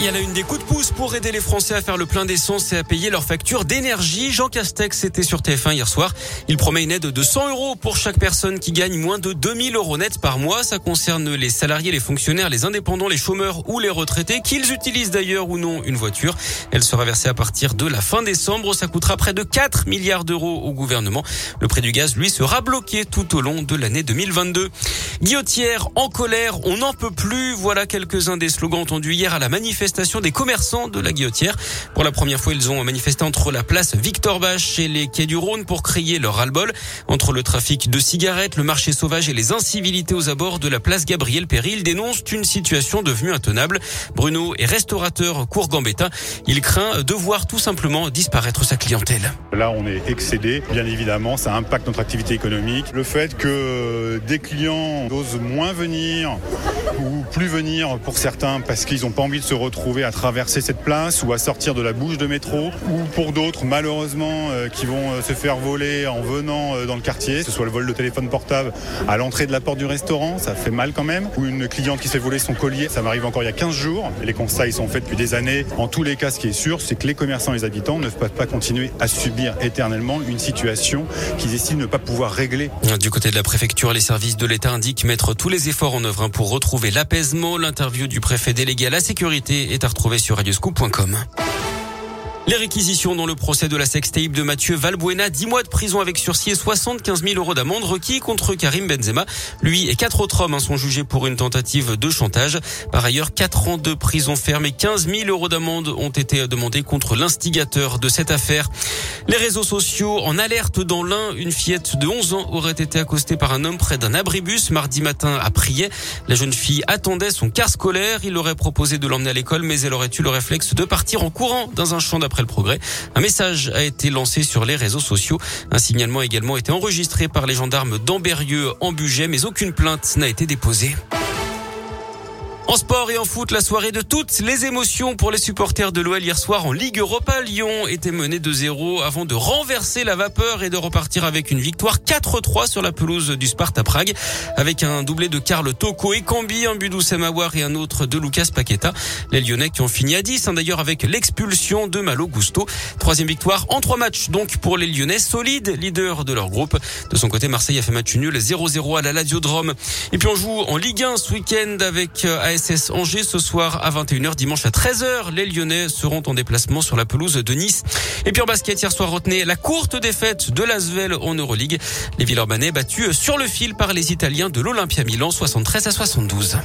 Il y a une des coups de pouce pour aider les Français à faire le plein d'essence et à payer leurs factures d'énergie. Jean Castex était sur TF1 hier soir. Il promet une aide de 100 euros pour chaque personne qui gagne moins de 2000 euros net par mois. Ça concerne les salariés, les fonctionnaires, les indépendants, les chômeurs ou les retraités, qu'ils utilisent d'ailleurs ou non une voiture. Elle sera versée à partir de la fin décembre. Ça coûtera près de 4 milliards d'euros au gouvernement. Le prix du gaz, lui, sera bloqué tout au long de l'année 2022. Guillotière en colère, on n'en peut plus. Voilà quelques-uns des slogans entendus hier à la manifestation des commerçants de la Guillotière. Pour la première fois, ils ont manifesté entre la place Victor Bach et les quais du Rhône pour crier leur ras-le-bol entre le trafic de cigarettes, le marché sauvage et les incivilités aux abords de la place Gabriel Péry. Ils dénoncent une situation devenue intenable. Bruno est restaurateur court Gambetta. Il craint de voir tout simplement disparaître sa clientèle. Là, on est excédé. Bien évidemment, ça impacte notre activité économique. Le fait que des clients osent moins venir ou plus venir pour certains parce qu'ils n'ont pas envie de se retrouver trouver à traverser cette place ou à sortir de la bouche de métro, ou pour d'autres, malheureusement, euh, qui vont euh, se faire voler en venant euh, dans le quartier, que ce soit le vol de téléphone portable à l'entrée de la porte du restaurant, ça fait mal quand même, ou une cliente qui se fait voler son collier, ça m'arrive encore il y a 15 jours. Les constats, ils sont faits depuis des années. En tous les cas, ce qui est sûr, c'est que les commerçants et les habitants ne peuvent pas continuer à subir éternellement une situation qu'ils estiment ne pas pouvoir régler. Du côté de la préfecture, les services de l'État indiquent mettre tous les efforts en œuvre hein, pour retrouver l'apaisement. L'interview du préfet délégué à la sécurité est à retrouver sur radioscoop.com. Les réquisitions dans le procès de la sextape de Mathieu Valbuena, 10 mois de prison avec sursis et 75 000 euros d'amende requis contre Karim Benzema. Lui et quatre autres hommes hein, sont jugés pour une tentative de chantage. Par ailleurs, 4 ans de prison ferme et 15 000 euros d'amende ont été demandés contre l'instigateur de cette affaire. Les réseaux sociaux en alerte dans l'un, une fillette de 11 ans aurait été accostée par un homme près d'un abribus mardi matin à Prier. La jeune fille attendait son car scolaire. Il aurait proposé de l'emmener à l'école, mais elle aurait eu le réflexe de partir en courant dans un champ d'après le progrès. Un message a été lancé sur les réseaux sociaux. Un signalement a également été enregistré par les gendarmes d'Amberieux en Bugey, mais aucune plainte n'a été déposée. En sport et en foot, la soirée de toutes les émotions pour les supporters de l'OL hier soir en Ligue Europa. Lyon était mené de 0 avant de renverser la vapeur et de repartir avec une victoire 4-3 sur la pelouse du Sparta Prague avec un doublé de Karl Toko et Cambi, un but Mawar et un autre de Lucas Paqueta. Les Lyonnais qui ont fini à 10 hein, d'ailleurs avec l'expulsion de Malo Gusto. Troisième victoire en trois matchs donc pour les Lyonnais, solide leader de leur groupe. De son côté, Marseille a fait match nul 0-0 à la Ladiodrome. Et puis on joue en Ligue 1 ce week-end avec AS SS Angers ce soir à 21h. Dimanche à 13h, les Lyonnais seront en déplacement sur la pelouse de Nice. Et puis en basket, hier soir, retenez la courte défaite de l'Asvel en Euroleague. Les Villeurbanais battus sur le fil par les Italiens de l'Olympia Milan 73 à 72.